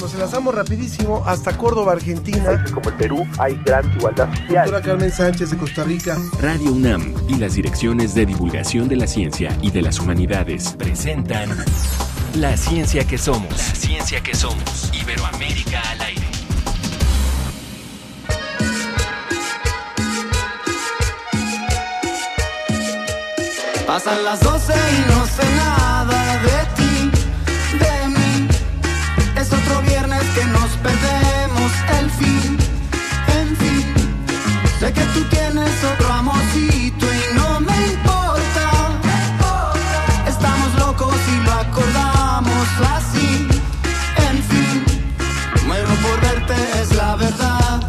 nos enlazamos rapidísimo hasta Córdoba, Argentina. como el Perú hay gran igualdad social. Doctora Carmen Sánchez de Costa Rica. Radio UNAM y las direcciones de divulgación de la ciencia y de las humanidades presentan La ciencia que somos. La ciencia que somos. Iberoamérica al aire. Pasan las 12 y no sé Que tú tienes otro amorcito y no me importa. Estamos locos y lo acordamos así, en fin. Muero por verte, es la verdad.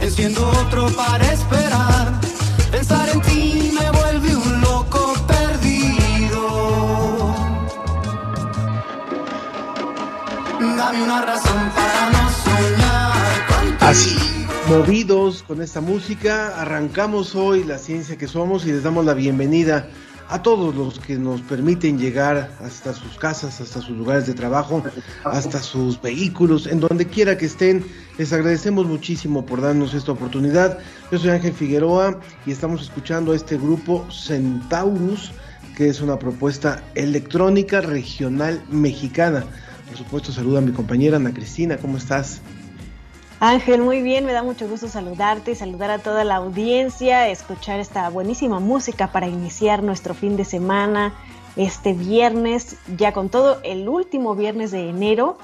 Enciendo otro para esperar. Pensar en ti me vuelve un loco perdido. Dame una razón para no soñar. Así, movidos con esta música, arrancamos hoy la ciencia que somos y les damos la bienvenida a todos los que nos permiten llegar hasta sus casas, hasta sus lugares de trabajo, hasta sus vehículos, en donde quiera que estén. Les agradecemos muchísimo por darnos esta oportunidad. Yo soy Ángel Figueroa y estamos escuchando a este grupo Centaurus, que es una propuesta electrónica regional mexicana. Por supuesto, saluda a mi compañera Ana Cristina, ¿cómo estás? Ángel, muy bien, me da mucho gusto saludarte y saludar a toda la audiencia, escuchar esta buenísima música para iniciar nuestro fin de semana, este viernes, ya con todo el último viernes de enero.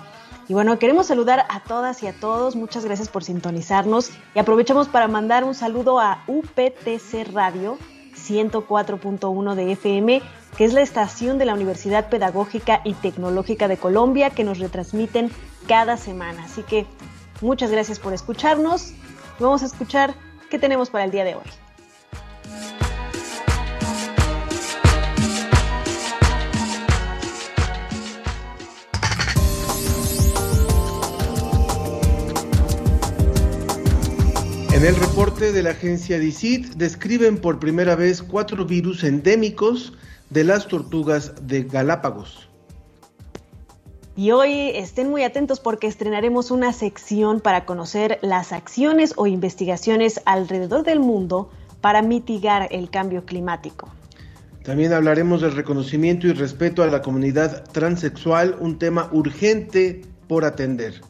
Y bueno, queremos saludar a todas y a todos, muchas gracias por sintonizarnos y aprovechamos para mandar un saludo a UPTC Radio 104.1 de FM, que es la estación de la Universidad Pedagógica y Tecnológica de Colombia que nos retransmiten cada semana. Así que Muchas gracias por escucharnos. Vamos a escuchar qué tenemos para el día de hoy. En el reporte de la agencia DICIT describen por primera vez cuatro virus endémicos de las tortugas de Galápagos. Y hoy estén muy atentos porque estrenaremos una sección para conocer las acciones o investigaciones alrededor del mundo para mitigar el cambio climático. También hablaremos del reconocimiento y respeto a la comunidad transexual, un tema urgente por atender.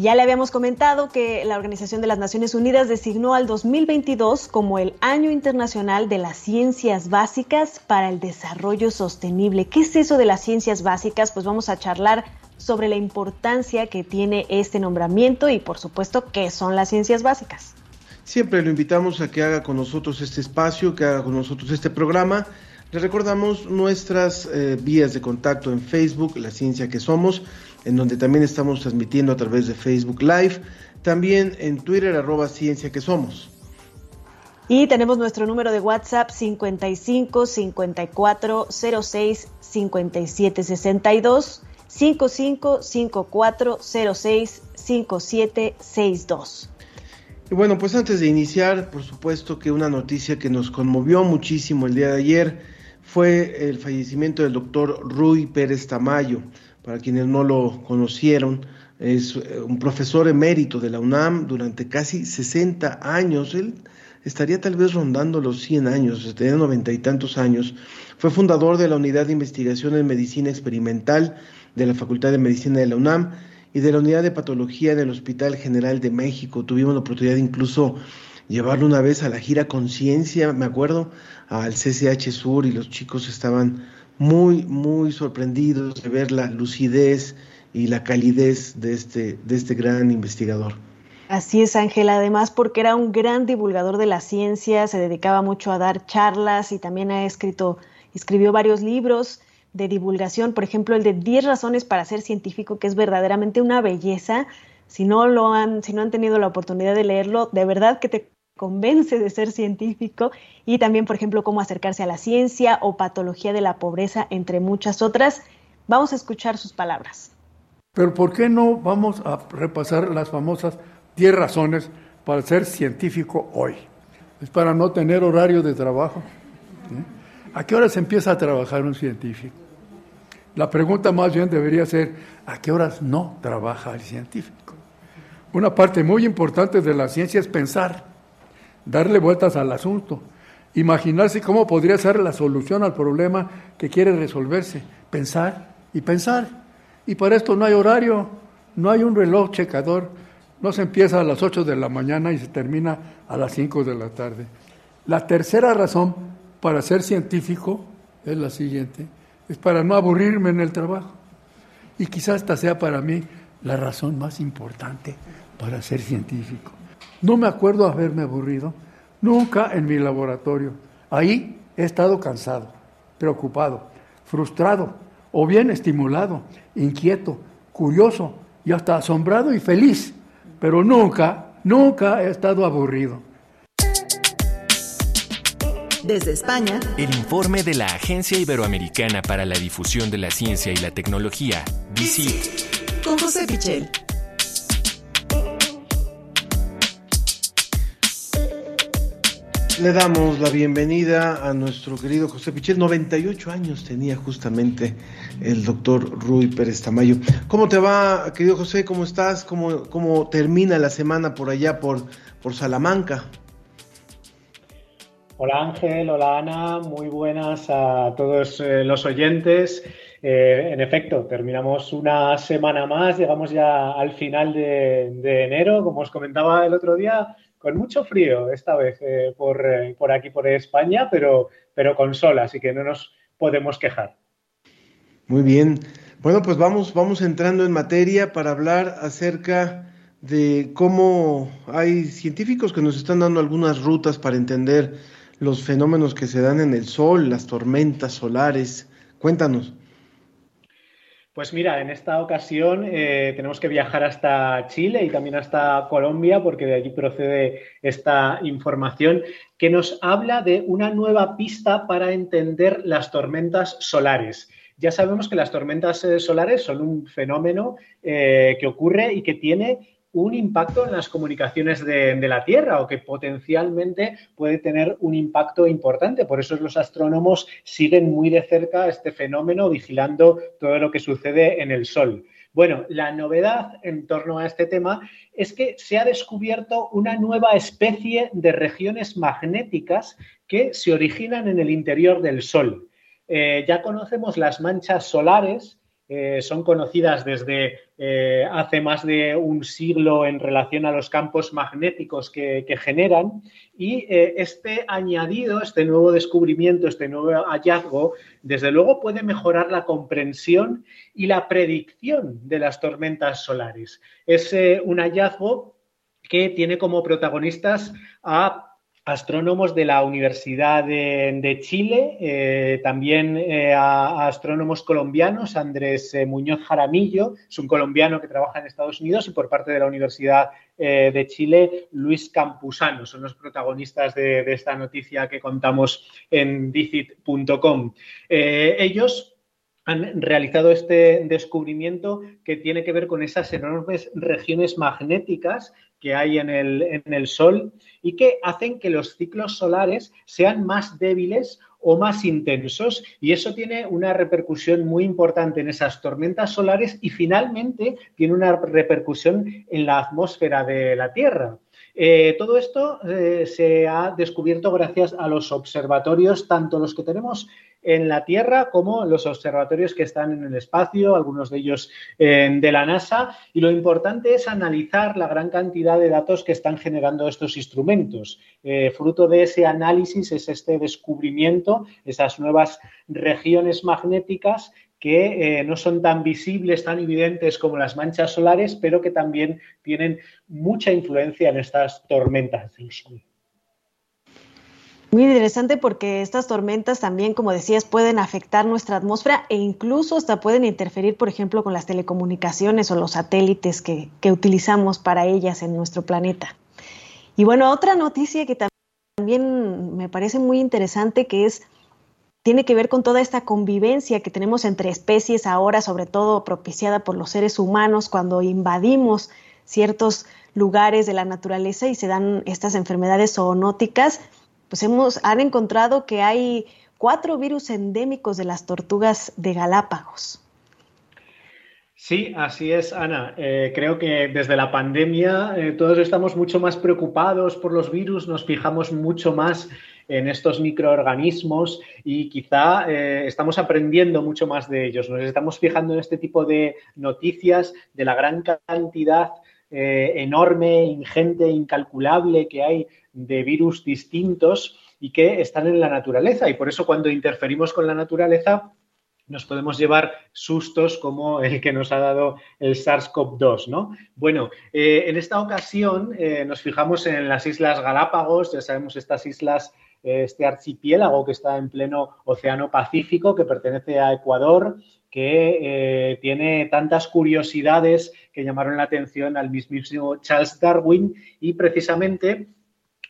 Ya le habíamos comentado que la Organización de las Naciones Unidas designó al 2022 como el Año Internacional de las Ciencias Básicas para el Desarrollo Sostenible. ¿Qué es eso de las ciencias básicas? Pues vamos a charlar sobre la importancia que tiene este nombramiento y por supuesto qué son las ciencias básicas. Siempre lo invitamos a que haga con nosotros este espacio, que haga con nosotros este programa. Le recordamos nuestras eh, vías de contacto en Facebook, La Ciencia que Somos, en donde también estamos transmitiendo a través de Facebook Live, también en Twitter, arroba Ciencia que Somos. Y tenemos nuestro número de WhatsApp 55 54 06 57 62 55 54 06 57 62. Y bueno, pues antes de iniciar, por supuesto que una noticia que nos conmovió muchísimo el día de ayer fue el fallecimiento del doctor Rui Pérez Tamayo. Para quienes no lo conocieron, es eh, un profesor emérito de la UNAM durante casi 60 años. Él estaría tal vez rondando los 100 años, tenía noventa y tantos años. Fue fundador de la Unidad de Investigación en Medicina Experimental de la Facultad de Medicina de la UNAM y de la Unidad de Patología del Hospital General de México. Tuvimos la oportunidad de incluso llevarlo una vez a la gira Conciencia, me acuerdo, al CCH Sur y los chicos estaban muy, muy sorprendidos de ver la lucidez y la calidez de este, de este gran investigador. Así es, Ángela, además porque era un gran divulgador de la ciencia, se dedicaba mucho a dar charlas y también ha escrito, escribió varios libros de divulgación, por ejemplo, el de 10 razones para ser científico, que es verdaderamente una belleza. Si no lo han, si no han tenido la oportunidad de leerlo, de verdad que te convence de ser científico y también, por ejemplo, cómo acercarse a la ciencia o patología de la pobreza, entre muchas otras. Vamos a escuchar sus palabras. Pero ¿por qué no vamos a repasar las famosas 10 razones para ser científico hoy? Es para no tener horario de trabajo. ¿A qué hora se empieza a trabajar un científico? La pregunta más bien debería ser, ¿a qué horas no trabaja el científico? Una parte muy importante de la ciencia es pensar, darle vueltas al asunto, imaginarse cómo podría ser la solución al problema que quiere resolverse, pensar y pensar. Y para esto no hay horario, no hay un reloj checador, no se empieza a las 8 de la mañana y se termina a las 5 de la tarde. La tercera razón para ser científico es la siguiente, es para no aburrirme en el trabajo. Y quizás esta sea para mí la razón más importante para ser científico. No me acuerdo haberme aburrido nunca en mi laboratorio. Ahí he estado cansado, preocupado, frustrado o bien estimulado, inquieto, curioso y hasta asombrado y feliz, pero nunca, nunca he estado aburrido. Desde España, el informe de la Agencia Iberoamericana para la Difusión de la Ciencia y la Tecnología, DICIT, con José Pichel. Le damos la bienvenida a nuestro querido José Pichel. 98 años tenía justamente el doctor Rui Pérez Tamayo. ¿Cómo te va, querido José? ¿Cómo estás? ¿Cómo, cómo termina la semana por allá, por, por Salamanca? Hola Ángel, hola Ana, muy buenas a todos eh, los oyentes. Eh, en efecto, terminamos una semana más, llegamos ya al final de enero, como os comentaba el otro día, con mucho frío esta vez eh, por, eh, por, aquí, por España, pero, pero con sol, así que no nos podemos quejar. Muy bien. Bueno, pues vamos, vamos entrando en materia para hablar acerca de cómo hay científicos que nos están dando algunas rutas para entender los fenómenos que se dan en el sol, las tormentas solares. Cuéntanos. Pues mira, en esta ocasión eh, tenemos que viajar hasta Chile y también hasta Colombia porque de allí procede esta información que nos habla de una nueva pista para entender las tormentas solares. Ya sabemos que las tormentas eh, solares son un fenómeno eh, que ocurre y que tiene un impacto en las comunicaciones de, la Tierra o que potencialmente puede tener un impacto importante. Por eso los astrónomos siguen muy de cerca este fenómeno, vigilando todo lo que sucede en el Sol. Bueno, la novedad en torno a este tema es que se ha descubierto una nueva especie de regiones magnéticas que se originan en el interior del Sol. Eh, ya conocemos las manchas solares, eh, son conocidas desde eh, hace más de un siglo en relación a los campos magnéticos que, generan y eh, este añadido, este nuevo descubrimiento, este nuevo hallazgo, desde luego puede mejorar la comprensión y la predicción de las tormentas solares. Es un hallazgo que tiene como protagonistas a astrónomos de la Universidad de, Chile, eh, también eh, a, astrónomos colombianos, Andrés eh, Muñoz Jaramillo, es un colombiano que trabaja en Estados Unidos, y por parte de la Universidad de Chile, Luis Campusano, son los protagonistas de, de esta noticia que contamos en dicit.com. ellos han realizado este descubrimiento que tiene que ver con esas enormes regiones magnéticas que hay en el, en el, Sol y que hacen que los ciclos solares sean más débiles o más intensos y eso tiene una repercusión muy importante en esas tormentas solares y finalmente tiene una repercusión en la atmósfera de la Tierra. Eh, todo esto eh, se ha descubierto gracias a los observatorios, tanto los que tenemos en la Tierra como los observatorios que están en el espacio, algunos de ellos eh, de la NASA. Y lo importante es analizar la gran cantidad de datos que están generando estos instrumentos. Eh, fruto de ese análisis es este descubrimiento, esas nuevas regiones magnéticas que eh, no son tan visibles, tan evidentes como las manchas solares, pero que también tienen mucha influencia en estas tormentas del Sol. Muy interesante porque estas tormentas también, como decías, pueden afectar nuestra atmósfera e incluso hasta pueden interferir, por ejemplo, con las telecomunicaciones o los satélites que, utilizamos para ellas en nuestro planeta. Y bueno, otra noticia que también me parece muy interesante que es tiene que ver con toda esta convivencia que tenemos entre especies ahora, sobre todo propiciada por los seres humanos cuando invadimos ciertos lugares de la naturaleza y se dan estas enfermedades zoonóticas pues hemos, han encontrado que hay cuatro virus endémicos de las tortugas de Galápagos. Sí, así es, Ana. Eh, creo que desde la pandemia eh, todos estamos mucho más preocupados por los virus, nos fijamos mucho más en estos microorganismos y quizá eh, estamos aprendiendo mucho más de ellos. Nos estamos fijando en este tipo de noticias de la gran cantidad enorme, ingente, incalculable que hay de virus distintos y que están en la naturaleza. Y por eso cuando interferimos con la naturaleza nos podemos llevar sustos como el que nos ha dado el SARS-CoV-2, ¿no? Bueno, eh, en esta ocasión eh, nos fijamos en las Islas Galápagos, ya sabemos estas islas, eh, este archipiélago que está en pleno Océano Pacífico, que pertenece a Ecuador, que tiene tantas curiosidades que llamaron la atención al mismísimo Charles Darwin y precisamente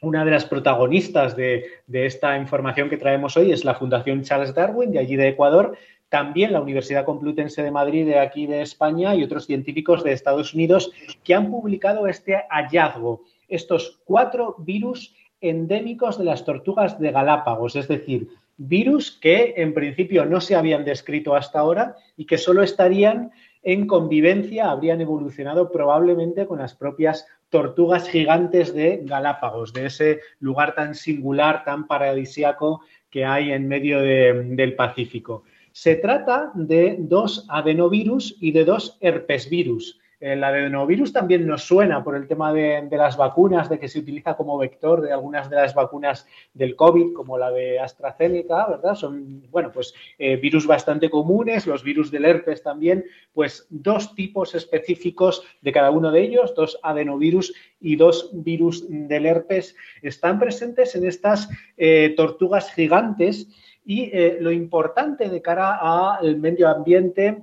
una de las protagonistas de, de, esta información que traemos hoy es la Fundación Charles Darwin, de allí de Ecuador, también la Universidad Complutense de Madrid de aquí de España y otros científicos de Estados Unidos que han publicado este hallazgo, estos cuatro virus endémicos de las tortugas de Galápagos, es decir, virus que en principio no se habían descrito hasta ahora y que solo estarían en convivencia, habrían evolucionado probablemente con las propias tortugas gigantes de Galápagos, de ese lugar tan singular, tan paradisiaco que hay en medio del Pacífico. Se trata de dos adenovirus y de dos herpesvirus. El adenovirus también nos suena por el tema de, las vacunas, de que se utiliza como vector de algunas de las vacunas del COVID, como la de AstraZeneca, ¿verdad? Son, bueno, pues eh, virus bastante comunes, los virus del herpes también, pues dos tipos específicos de cada uno de ellos, dos adenovirus y dos virus del herpes, están presentes en estas eh, tortugas gigantes y eh, lo importante de cara al medio ambiente,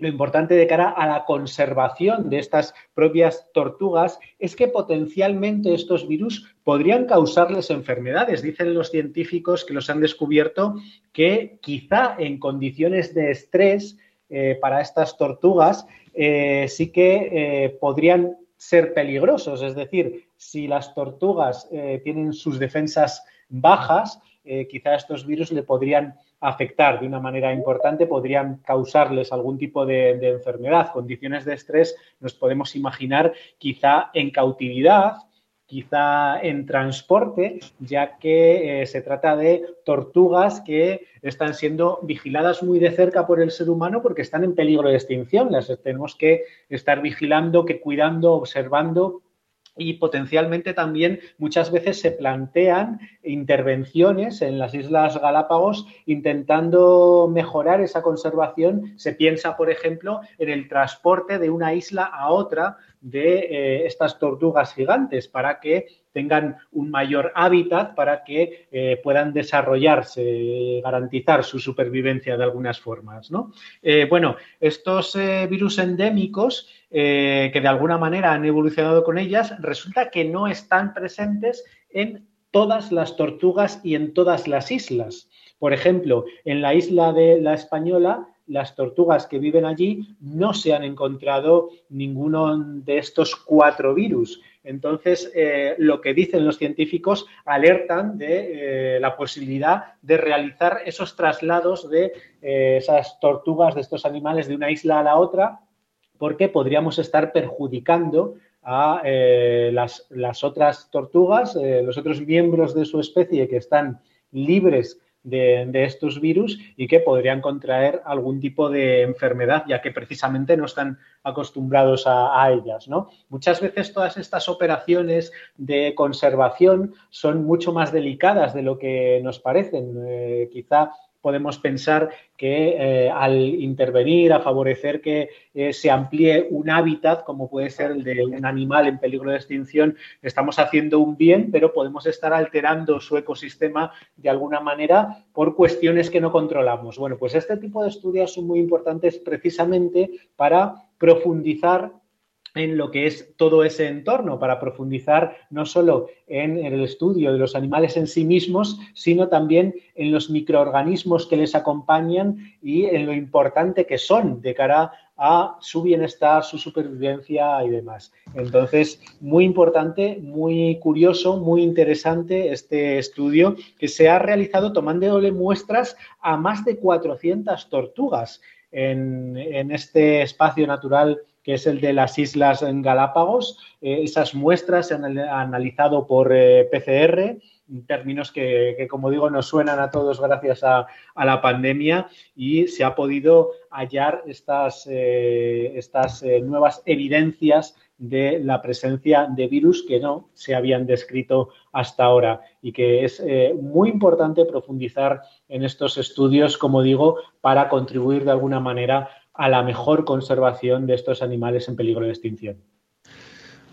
lo importante de cara a la conservación de estas propias tortugas es que potencialmente estos virus podrían causarles enfermedades. Dicen los científicos que los han descubierto que quizá en condiciones de estrés eh, para estas tortugas eh, sí que podrían ser peligrosos. Es decir, si las tortugas tienen sus defensas bajas, eh, quizá estos virus le podrían afectar de una manera importante, podrían causarles algún tipo de, enfermedad. Condiciones de estrés nos podemos imaginar quizá en cautividad, quizá en transporte, ya que eh, se trata de tortugas que están siendo vigiladas muy de cerca por el ser humano porque están en peligro de extinción. Las tenemos que estar vigilando, que cuidando, observando y potencialmente también muchas veces se plantean intervenciones en las Islas Galápagos intentando mejorar esa conservación. Se piensa, por ejemplo, en el transporte de una isla a otra de eh, estas tortugas gigantes para que tengan un mayor hábitat, para que eh, puedan desarrollarse, garantizar su supervivencia de algunas formas. Eh, bueno, estos virus endémicos que de alguna manera han evolucionado con ellas, resulta que no están presentes en todas las tortugas y en todas las islas. Por ejemplo, en la isla de la Española las tortugas que viven allí no se han encontrado ninguno de estos cuatro virus. Entonces, eh, lo que dicen los científicos alertan de eh, la posibilidad de realizar esos traslados de eh, esas tortugas, de estos animales, de una isla a la otra, porque podríamos estar perjudicando a las, las, otras tortugas, los otros miembros de su especie que están libres de, estos virus y que podrían contraer algún tipo de enfermedad, ya que precisamente no están acostumbrados a, ellas. ¿no? Muchas veces todas estas operaciones de conservación son mucho más delicadas de lo que nos parecen. Eh, quizá podemos pensar que eh, al intervenir, a favorecer que eh, se amplíe un hábitat, como puede ser el de un animal en peligro de extinción, estamos haciendo un bien, pero podemos estar alterando su ecosistema de alguna manera por cuestiones que no controlamos. Bueno, pues este tipo de estudios son muy importantes precisamente para profundizar en lo que es todo ese entorno para profundizar no solo en, el estudio de los animales en sí mismos, sino también en los microorganismos que les acompañan y en lo importante que son de cara a su bienestar, su supervivencia y demás. Entonces, muy importante, muy curioso, muy interesante este estudio que se ha realizado tomándole muestras a más de 400 tortugas en, este espacio natural que es el de las Islas Galápagos. Eh, esas muestras se han analizado por eh, PCR términos que, como digo, nos suenan a todos gracias a, la pandemia y se ha podido hallar estas, eh, estas eh, nuevas evidencias de la presencia de virus que no se habían descrito hasta ahora y que es muy importante profundizar en estos estudios, como digo, para contribuir de alguna manera a la mejor conservación de estos animales en peligro de extinción.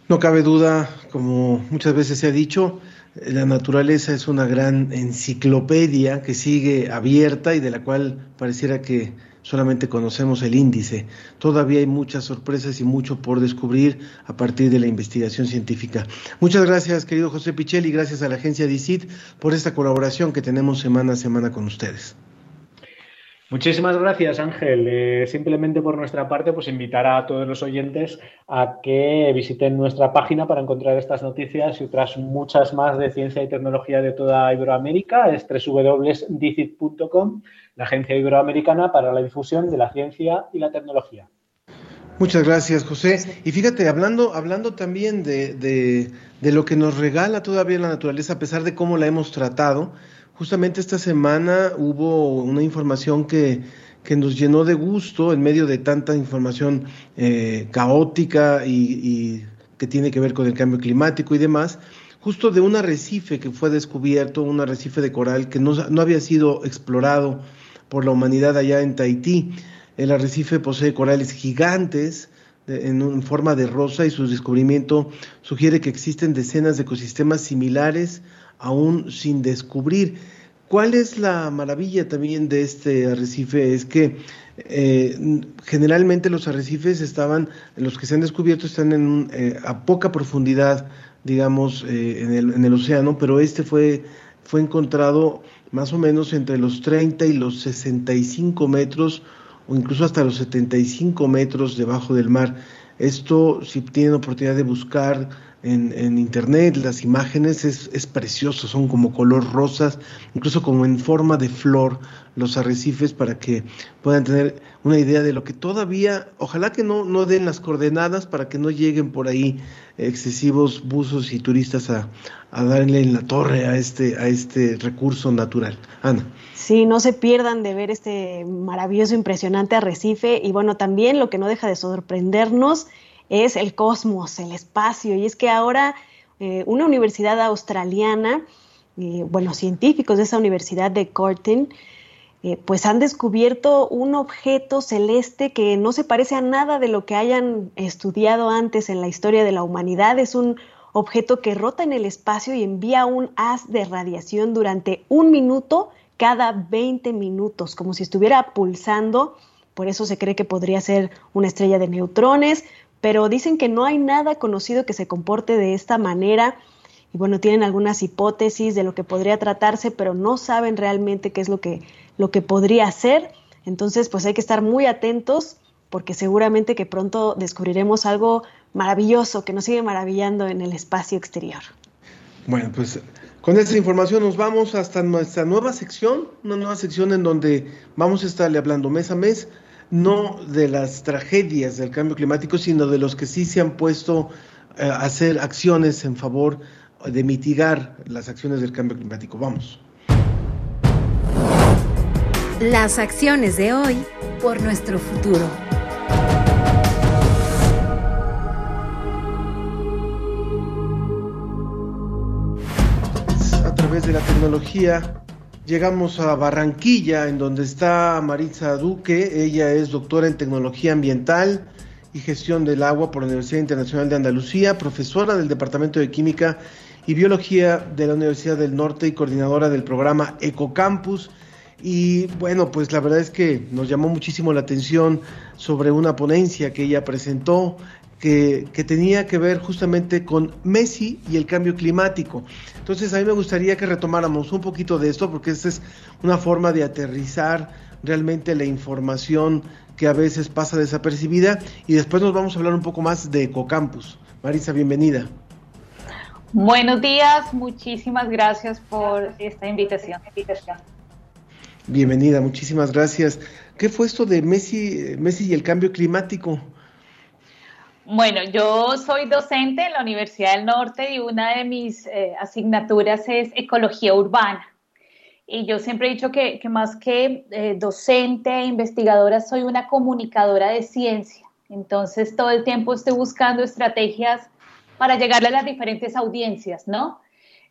No cabe duda, como muchas veces se ha dicho, la naturaleza es una gran enciclopedia que sigue abierta y de la cual pareciera que solamente conocemos el índice. Todavía hay muchas sorpresas y mucho por descubrir a partir de la investigación científica. Muchas gracias, querido José Pichel, y gracias a la agencia DICIT por esta colaboración que tenemos semana a semana con ustedes. Muchísimas gracias, Ángel. Eh, simplemente por nuestra parte, pues invitar a todos los oyentes a que visiten nuestra página para encontrar estas noticias y otras muchas más de ciencia y tecnología de toda Iberoamérica. Es www.dicit.com, la agencia iberoamericana para la difusión de la ciencia y la tecnología. Muchas gracias, José. Y fíjate, hablando, hablando también de, de lo que nos regala todavía la naturaleza, a pesar de cómo la hemos tratado, Justamente esta semana hubo una información que, nos llenó de gusto en medio de tanta información eh, caótica y, que tiene que ver con el cambio climático y demás, justo de un arrecife que fue descubierto, un arrecife de coral que no, había sido explorado por la humanidad allá en Tahití. El arrecife posee corales gigantes en, en forma de rosa y su descubrimiento sugiere que existen decenas de ecosistemas similares aún sin descubrir. ¿Cuál es la maravilla también de este arrecife? Es que eh, generalmente los arrecifes estaban, los que se han descubierto están en, eh, a poca profundidad, digamos, eh, en, el, en, el, océano, pero este fue, fue encontrado más o menos entre los 30 y los 65 metros o incluso hasta los 75 metros debajo del mar. Esto, si tienen oportunidad de buscar en, internet, las imágenes es, es, precioso, son como color rosas, incluso como en forma de flor los arrecifes para que puedan tener una idea de lo que todavía, ojalá que no, no den las coordenadas para que no lleguen por ahí excesivos buzos y turistas a, a darle en la torre a este, a este recurso natural. Ana. Sí, no se pierdan de ver este maravilloso, impresionante arrecife y bueno, también lo que no deja de sorprendernos es el cosmos, el espacio. Y es que ahora eh, una universidad australiana, eh, bueno, científicos de esa universidad de Curtin, eh, pues han descubierto un objeto celeste que no se parece a nada de lo que hayan estudiado antes en la historia de la humanidad. Es un objeto que rota en el espacio y envía un haz de radiación durante un minuto cada 20 minutos, como si estuviera pulsando. Por eso se cree que podría ser una estrella de neutrones, pero dicen que no hay nada conocido que se comporte de esta manera. Y bueno, tienen algunas hipótesis de lo que podría tratarse, pero no saben realmente qué es lo que, lo que podría ser. Entonces, pues hay que estar muy atentos porque seguramente que pronto descubriremos algo maravilloso que nos sigue maravillando en el espacio exterior. Bueno, pues con esta información nos vamos hasta nuestra nueva sección, una nueva sección en donde vamos a estarle hablando mes a mes no de las tragedias del cambio climático, sino de los que sí se han puesto eh, a hacer acciones en favor de mitigar las acciones del cambio climático. Vamos. Las acciones de hoy por nuestro futuro. A través de la tecnología Llegamos a Barranquilla, en donde está Maritza Duque. Ella es doctora en tecnología ambiental y gestión del agua por la Universidad Internacional de Andalucía, profesora del Departamento de Química y Biología de la Universidad del Norte y coordinadora del programa Ecocampus. Y bueno, pues la verdad es que nos llamó muchísimo la atención sobre una ponencia que ella presentó que, tenía que ver justamente con Messi y el cambio climático. Entonces a mí me gustaría que retomáramos un poquito de esto porque esta es una forma de aterrizar realmente la información que a veces pasa desapercibida y después nos vamos a hablar un poco más de Ecocampus. Marisa, bienvenida. Buenos días, muchísimas gracias por esta invitación. Bienvenida, muchísimas gracias. ¿Qué fue esto de Messi, Messi y el cambio climático? Bueno, yo soy docente en la Universidad del Norte y una de mis eh, asignaturas es ecología urbana. Y yo siempre he dicho que, más que eh, docente e investigadora, soy una comunicadora de ciencia. Entonces, todo el tiempo estoy buscando estrategias para llegarle a las diferentes audiencias, ¿no?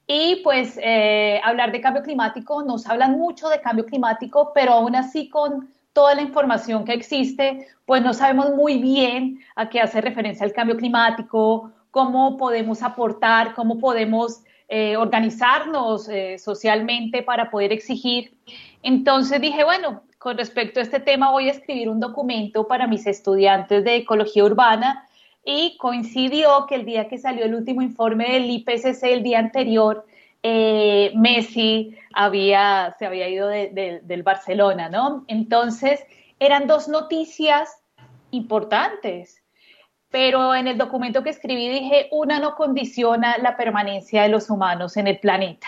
Y pues eh, hablar de cambio climático, nos hablan mucho de cambio climático, pero aún así con toda la información que existe, pues no sabemos muy bien a qué hace referencia el cambio climático, cómo podemos aportar, cómo podemos eh, organizarnos eh, socialmente para poder exigir. Entonces dije, bueno, con respecto a este tema voy a escribir un documento para mis estudiantes de ecología urbana y coincidió que el día que salió el último informe del IPCC, el día anterior, eh, Messi había, se había ido del Barcelona, ¿no? Entonces, eran dos noticias importantes, pero en el documento que escribí dije, una no condiciona la permanencia de los humanos en el planeta.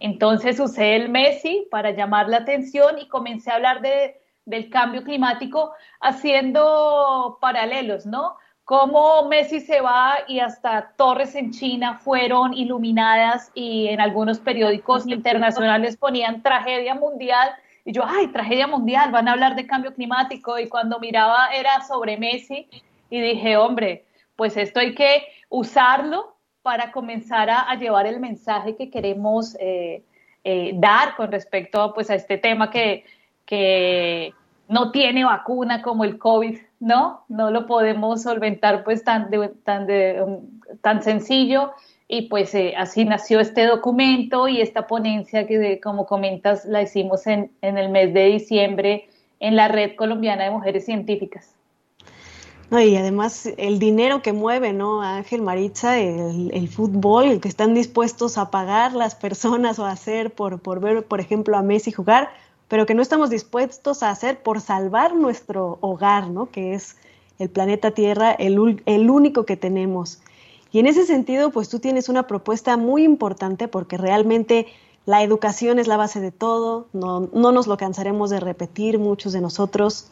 Entonces usé el Messi para llamar la atención y comencé a hablar de, del cambio climático haciendo paralelos, ¿no? Cómo Messi se va y hasta torres en China fueron iluminadas y en algunos periódicos internacionales ponían tragedia mundial. Y yo, ay, tragedia mundial, van a hablar de cambio climático. Y cuando miraba era sobre Messi y dije, hombre, pues esto hay que usarlo para comenzar a, llevar el mensaje que queremos eh, eh, dar con respecto pues, a este tema que, que no tiene vacuna como el COVID ¿no? No lo podemos solventar pues tan, tan, tan sencillo y pues eh, así nació este documento y esta ponencia que como comentas la hicimos en, el mes de diciembre en la Red Colombiana de Mujeres Científicas. y además el dinero que mueve, ¿no? Ángel Maritza, el, el, fútbol, el que están dispuestos a pagar las personas o a hacer por, por ver, por ejemplo, a Messi jugar, pero que no estamos dispuestos a hacer por salvar nuestro hogar, ¿no? Que es el planeta Tierra, el, único que tenemos. Y en ese sentido, pues tú tienes una propuesta muy importante porque realmente la educación es la base de todo, no, no nos lo cansaremos de repetir muchos de nosotros.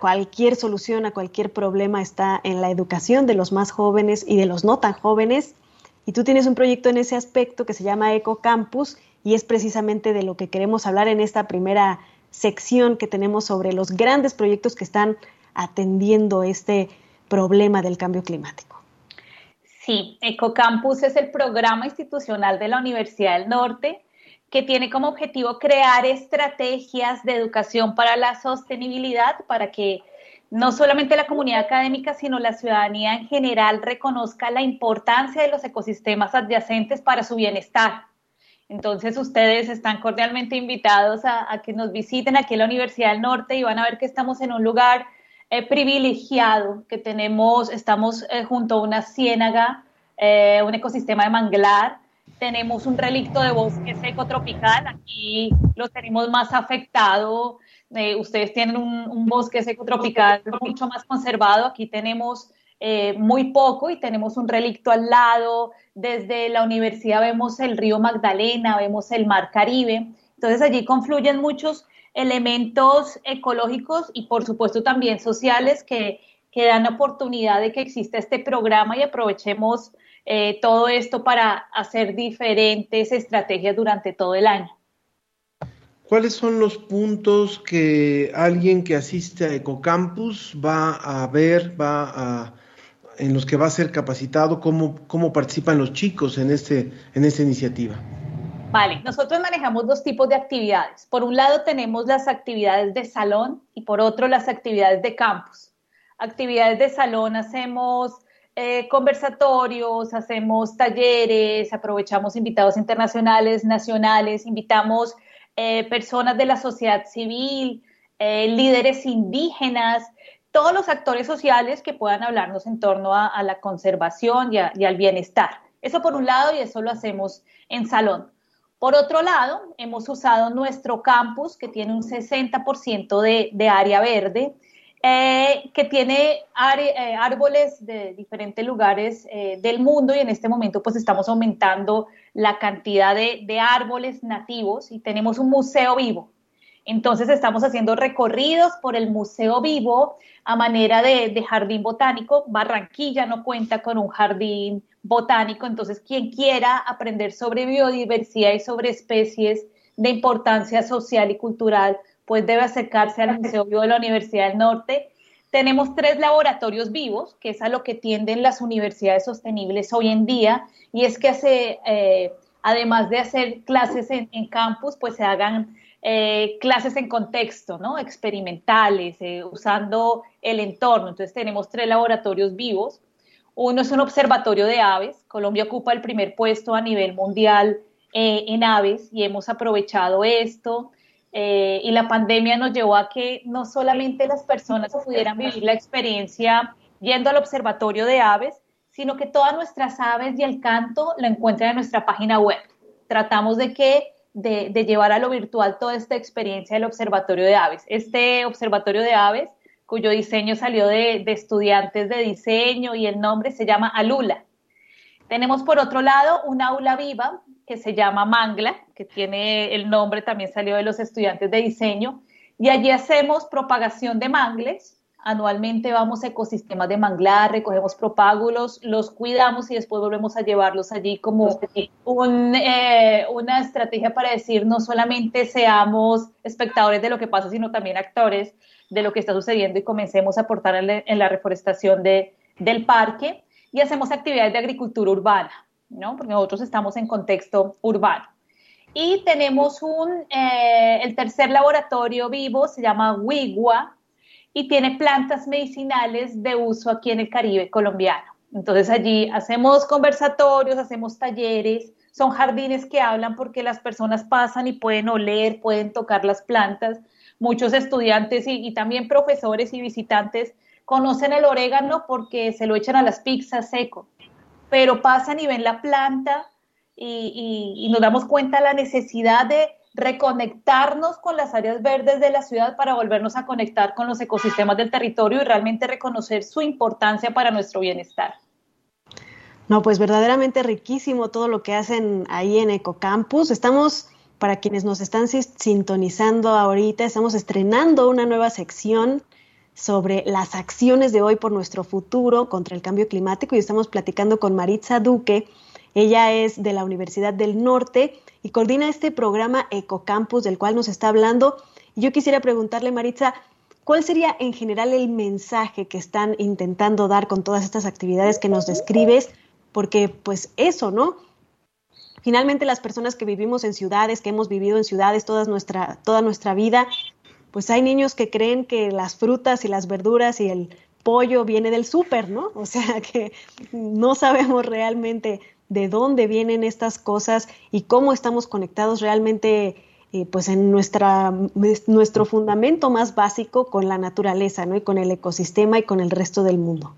Cualquier solución a cualquier problema está en la educación de los más jóvenes y de los no tan jóvenes. Y tú tienes un proyecto en ese aspecto que se llama Eco Campus y es precisamente de lo que queremos hablar en esta primera sección que tenemos sobre los grandes proyectos que están atendiendo este problema del cambio climático. Sí, EcoCampus es el programa institucional de la Universidad del Norte que tiene como objetivo crear estrategias de educación para la sostenibilidad, para que no solamente la comunidad académica, sino la ciudadanía en general reconozca la importancia de los ecosistemas adyacentes para su bienestar. Entonces ustedes están cordialmente invitados a, que nos visiten aquí en la Universidad del Norte y van a ver que estamos en un lugar eh, privilegiado, que tenemos, estamos eh, junto a una ciénaga, eh, un ecosistema de manglar, tenemos un relicto de bosque seco tropical, aquí lo tenemos más afectado, ustedes tienen un, un bosque seco tropical mucho más conservado, aquí tenemos eh, muy poco y tenemos un relicto al lado. Desde la universidad vemos el río Magdalena, vemos el mar Caribe. Entonces allí confluyen muchos elementos ecológicos y por supuesto también sociales que, que dan oportunidad de que exista este programa y aprovechemos eh, todo esto para hacer diferentes estrategias durante todo el año. ¿Cuáles son los puntos que alguien que asiste a Ecocampus va a ver, va a en los que va a ser capacitado, cómo, cómo participan los chicos en, este, en esta iniciativa. Vale, nosotros manejamos dos tipos de actividades. Por un lado tenemos las actividades de salón y por otro las actividades de campus. Actividades de salón hacemos eh, conversatorios, hacemos talleres, aprovechamos invitados internacionales, nacionales, invitamos eh, personas de la sociedad civil, eh, líderes indígenas, todos los actores sociales que puedan hablarnos en torno a, la conservación y, al bienestar. Eso por un lado y eso lo hacemos en salón. Por otro lado, hemos usado nuestro campus, que tiene un 60% de, de, área verde, eh, que tiene eh, árboles de diferentes lugares eh, del mundo y en este momento pues estamos aumentando la cantidad de, de árboles nativos y tenemos un museo vivo. Entonces estamos haciendo recorridos por el Museo Vivo a manera de, jardín botánico. Barranquilla no cuenta con un jardín botánico, entonces quien quiera aprender sobre biodiversidad y sobre especies de importancia social y cultural, pues debe acercarse al Museo Vivo de la Universidad del Norte. Tenemos tres laboratorios vivos, que es a lo que tienden las universidades sostenibles hoy en día, y es que eh, además de hacer clases en campus, pues se hagan eh, clases en contexto, ¿no? Experimentales, eh, usando el entorno. Entonces tenemos tres laboratorios vivos. Uno es un observatorio de aves. Colombia ocupa el primer puesto a nivel mundial eh, en aves y hemos aprovechado esto. y la pandemia nos llevó a que no solamente las personas pudieran vivir la experiencia yendo al observatorio de aves, sino que todas nuestras aves y el canto lo encuentran en nuestra página web. Tratamos de que de, llevar a lo virtual toda esta experiencia del Observatorio de Aves. Este Observatorio de Aves, cuyo diseño salió de, estudiantes de diseño y el nombre se llama Alula. Tenemos por otro lado un aula viva que se llama Mangla, que tiene el nombre también salió de los estudiantes de diseño, y allí hacemos propagación de mangles, Anualmente vamos a ecosistemas de manglar, recogemos propágulos, los cuidamos y después volvemos a llevarlos allí como eh, una estrategia para decir no solamente seamos espectadores de lo que pasa, sino también actores de lo que está sucediendo y comencemos a aportar en, la reforestación del parque y hacemos actividades de agricultura urbana, ¿no? porque nosotros estamos en contexto urbano. Y tenemos un, eh, el tercer laboratorio vivo, se llama WIGUA, y tiene plantas medicinales de uso aquí en el Caribe colombiano. Entonces allí hacemos conversatorios, hacemos talleres, son jardines que hablan porque las personas pasan y pueden oler, pueden tocar las plantas. Muchos estudiantes y, también profesores y visitantes conocen el orégano porque se lo echan a las pizzas seco, pero pasan y ven la planta y, y nos damos cuenta de la necesidad de reconectarnos con las áreas verdes de la ciudad para volvernos a conectar con los ecosistemas del territorio y realmente reconocer su importancia para nuestro bienestar. No, pues verdaderamente riquísimo todo lo que hacen ahí en Ecocampus. Estamos, para quienes nos están sintonizando ahorita, estamos estrenando una nueva sección sobre las acciones de hoy por nuestro futuro contra el cambio climático y estamos platicando con Maritza Duque. Ella es de la Universidad del Norte y coordina este programa Ecocampus del cual nos está hablando. Yo quisiera preguntarle, Maritza, ¿cuál sería en general el mensaje que están intentando dar con todas estas actividades que nos describes? Porque pues eso, ¿no? Finalmente las personas que vivimos en ciudades, que hemos vivido en ciudades toda nuestra, toda nuestra vida, pues hay niños que creen que las frutas y las verduras y el pollo viene del súper, ¿no? O sea que no sabemos realmente de dónde vienen estas cosas y cómo estamos conectados realmente eh, pues en nuestra, nuestro fundamento más básico con la naturaleza ¿no? y con el ecosistema y con el resto del mundo.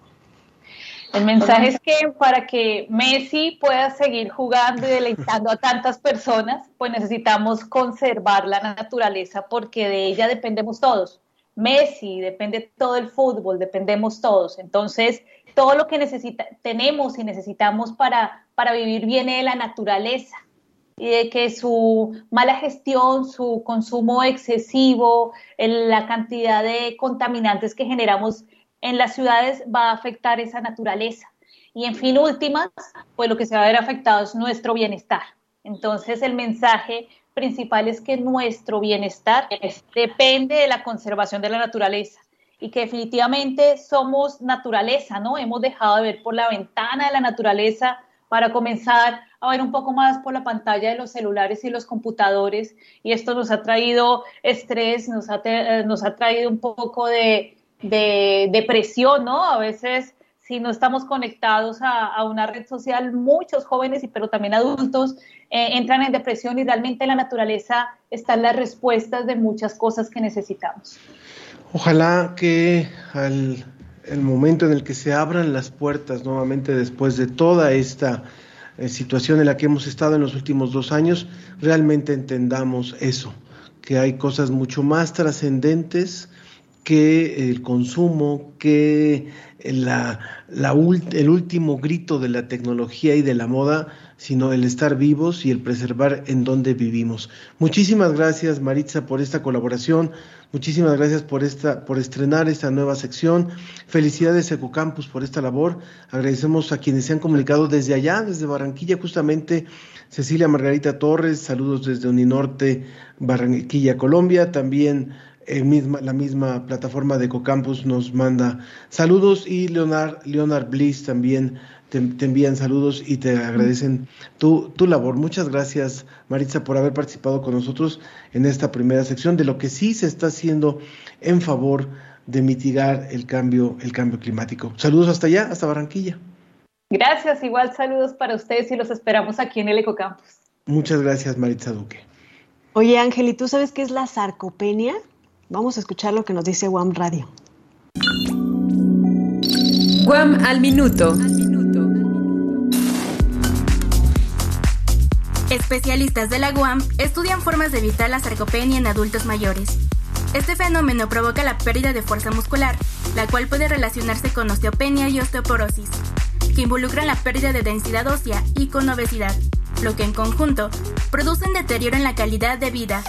El mensaje es que para que Messi pueda seguir jugando y deleitando a tantas personas, pues necesitamos conservar la naturaleza porque de ella dependemos todos. Messi, depende todo el fútbol, dependemos todos. Entonces, todo lo que necesita, tenemos y necesitamos para, para vivir viene de la naturaleza y de que su mala gestión, su consumo excesivo, la cantidad de contaminantes que generamos en las ciudades va a afectar esa naturaleza. Y en fin, últimas, pues lo que se va a ver afectado es nuestro bienestar. Entonces, el mensaje principal es que nuestro bienestar depende de la conservación de la naturaleza y que definitivamente somos naturaleza, ¿no? Hemos dejado de ver por la ventana de la naturaleza para comenzar a ver un poco más por la pantalla de los celulares y los computadores y esto nos ha traído estrés, nos ha, eh, nos traído un poco de, depresión, ¿no? A veces si no estamos conectados a, una red social, muchos jóvenes, pero también adultos, eh, entran en depresión y realmente en la naturaleza están las respuestas de muchas cosas que necesitamos. Ojalá que al momento en el que se abran las puertas nuevamente después de toda esta eh, situación en la que hemos estado en los últimos dos años, realmente entendamos eso, que hay cosas mucho más trascendentes que el consumo, que la, el último grito de la tecnología y de la moda, sino el estar vivos y el preservar en donde vivimos. Muchísimas gracias Maritza por esta colaboración, muchísimas gracias por esta, por estrenar esta nueva sección. Felicidades Ecocampus por esta labor. Agradecemos a quienes se han comunicado desde allá, desde Barranquilla, justamente Cecilia Margarita Torres, saludos desde Uninorte, Barranquilla, Colombia, también misma, la misma plataforma de Ecocampus nos manda saludos y Leonard, Leonard Bliss también te, envían saludos y te agradecen tu, tu labor. Muchas gracias, Maritza, por haber participado con nosotros en esta primera sección de lo que sí se está haciendo en favor de mitigar el cambio, el cambio climático. Saludos hasta allá, hasta Barranquilla. Gracias, igual saludos para ustedes y los esperamos aquí en el Ecocampus. Muchas gracias, Maritza Duque. Oye, Ángel, ¿y tú sabes qué es la sarcopenia? Vamos a escuchar lo que nos dice Guam Radio. Guam al minuto. Especialistas de la Guam estudian formas de evitar la sarcopenia en adultos mayores. Este fenómeno provoca la pérdida de fuerza muscular, la cual puede relacionarse con osteopenia y osteoporosis, que involucran la pérdida de densidad ósea y con obesidad, lo que en conjunto producen deterioro en la calidad de vida,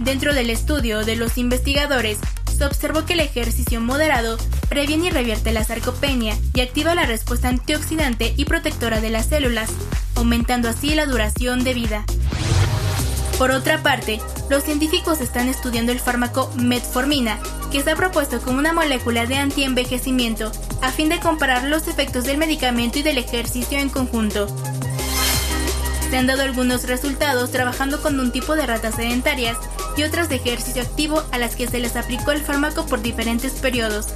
Dentro del estudio de los investigadores, se observó que el ejercicio moderado previene y revierte la sarcopenia y activa la respuesta antioxidante y protectora de las células, aumentando así la duración de vida. Por otra parte, los científicos están estudiando el fármaco metformina, que está propuesto como una molécula de antienvejecimiento, a fin de comparar los efectos del medicamento y del ejercicio en conjunto. Se han dado algunos resultados trabajando con un tipo de ratas sedentarias y otras de ejercicio activo a las que se les aplicó el fármaco por diferentes periodos.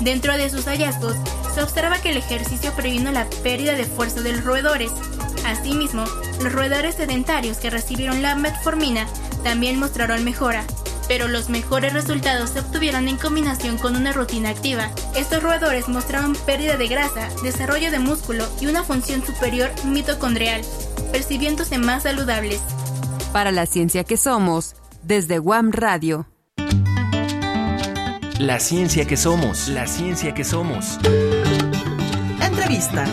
Dentro de sus hallazgos, se observa que el ejercicio previno la pérdida de fuerza de los roedores. Asimismo, los roedores sedentarios que recibieron la metformina también mostraron mejora, pero los mejores resultados se obtuvieron en combinación con una rutina activa. Estos roedores mostraban pérdida de grasa, desarrollo de músculo y una función superior mitocondrial, percibiéndose más saludables. Para la ciencia que somos, desde Guam Radio. La ciencia que somos, la ciencia que somos. Entrevista.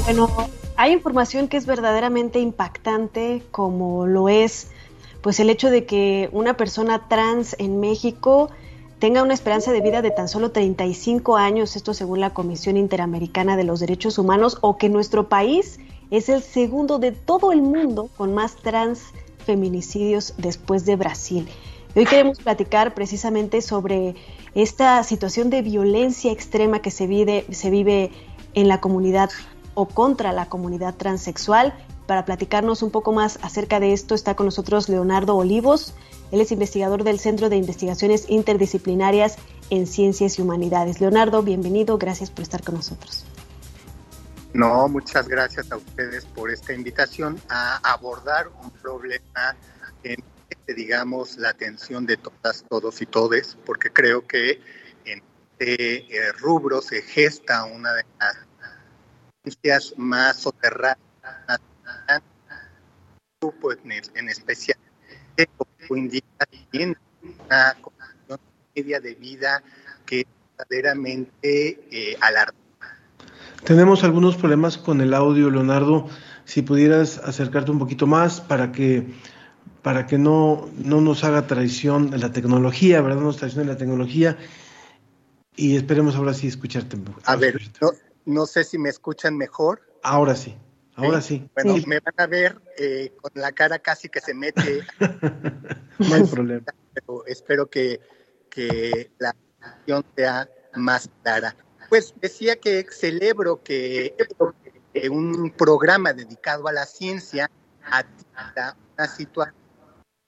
Bueno, hay información que es verdaderamente impactante, como lo es pues el hecho de que una persona trans en México tenga una esperanza de vida de tan solo 35 años, esto según la Comisión Interamericana de los Derechos Humanos, o que nuestro país es el segundo de todo el mundo con más transfeminicidios después de Brasil. hoy queremos platicar precisamente sobre esta situación de violencia extrema que se vive, se vive en la comunidad o contra la comunidad transexual. Para platicarnos un poco más acerca de esto está con nosotros Leonardo Olivos, él es investigador del Centro de Investigaciones Interdisciplinarias en Ciencias y Humanidades. Leonardo, bienvenido, gracias por estar con nosotros. No, muchas gracias a ustedes por esta invitación a abordar un problema que digamos, la atención de todas, todos y todes, porque creo que en este eh, rubro se gesta una de las más soterradas, en especial indica también una condición media de vida que es verdaderamente eh, Tenemos algunos problemas con el audio, Leonardo. Si pudieras acercarte un poquito más para que para que no, no nos haga traición de la tecnología, ¿verdad? No nos traicione la tecnología. Y esperemos ahora sí escucharte. A ver, no, no sé si me escuchan mejor. Ahora sí. Ahora sí. Bueno, me van a ver eh, con la cara casi que se mete. no hay problema. Pero espero que, que la acción sea más clara. Pues decía que celebro que un programa dedicado a la ciencia atienda una situación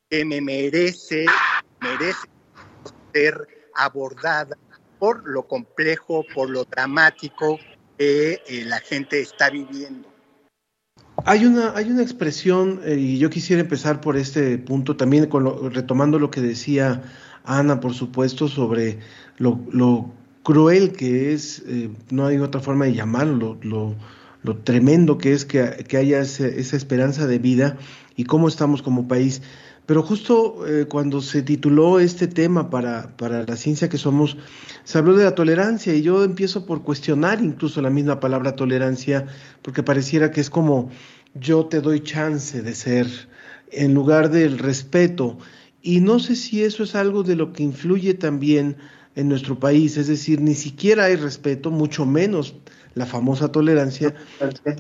que me merece, merece ser abordada por lo complejo, por lo dramático que eh, la gente está viviendo Hay una, hay una expresión, eh, y yo quisiera empezar por este punto, también con retomando lo que decía Ana, por supuesto, sobre lo, lo cruel que es, eh, no hay otra forma de llamarlo, lo, lo tremendo que es que, que haya esa esperanza de vida y cómo estamos como país. Pero justo eh, cuando se tituló este tema para, para la ciencia que somos, se habló de la tolerancia y yo empiezo por cuestionar incluso la misma palabra tolerancia, porque pareciera que es como yo te doy chance de ser en lugar del respeto. Y no sé si eso es algo de lo que influye también en nuestro país, es decir, ni siquiera hay respeto, mucho menos la famosa tolerancia,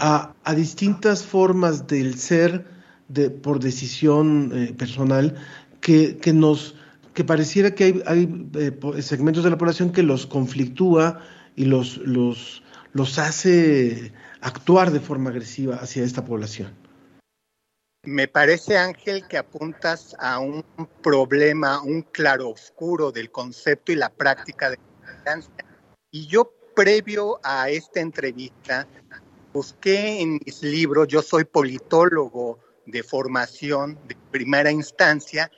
a, a distintas formas del ser de, por decisión eh, personal que, que, nos que pareciera que hay, hay eh, segmentos de la población que los conflictúa y los, los, los hace actuar de forma agresiva hacia esta población. Me parece, Ángel, que apuntas a un problema, un claroscuro del concepto y la práctica de la. Y yo, previo a esta entrevista, busqué en mis libros, yo soy politólogo de formación de primera instancia.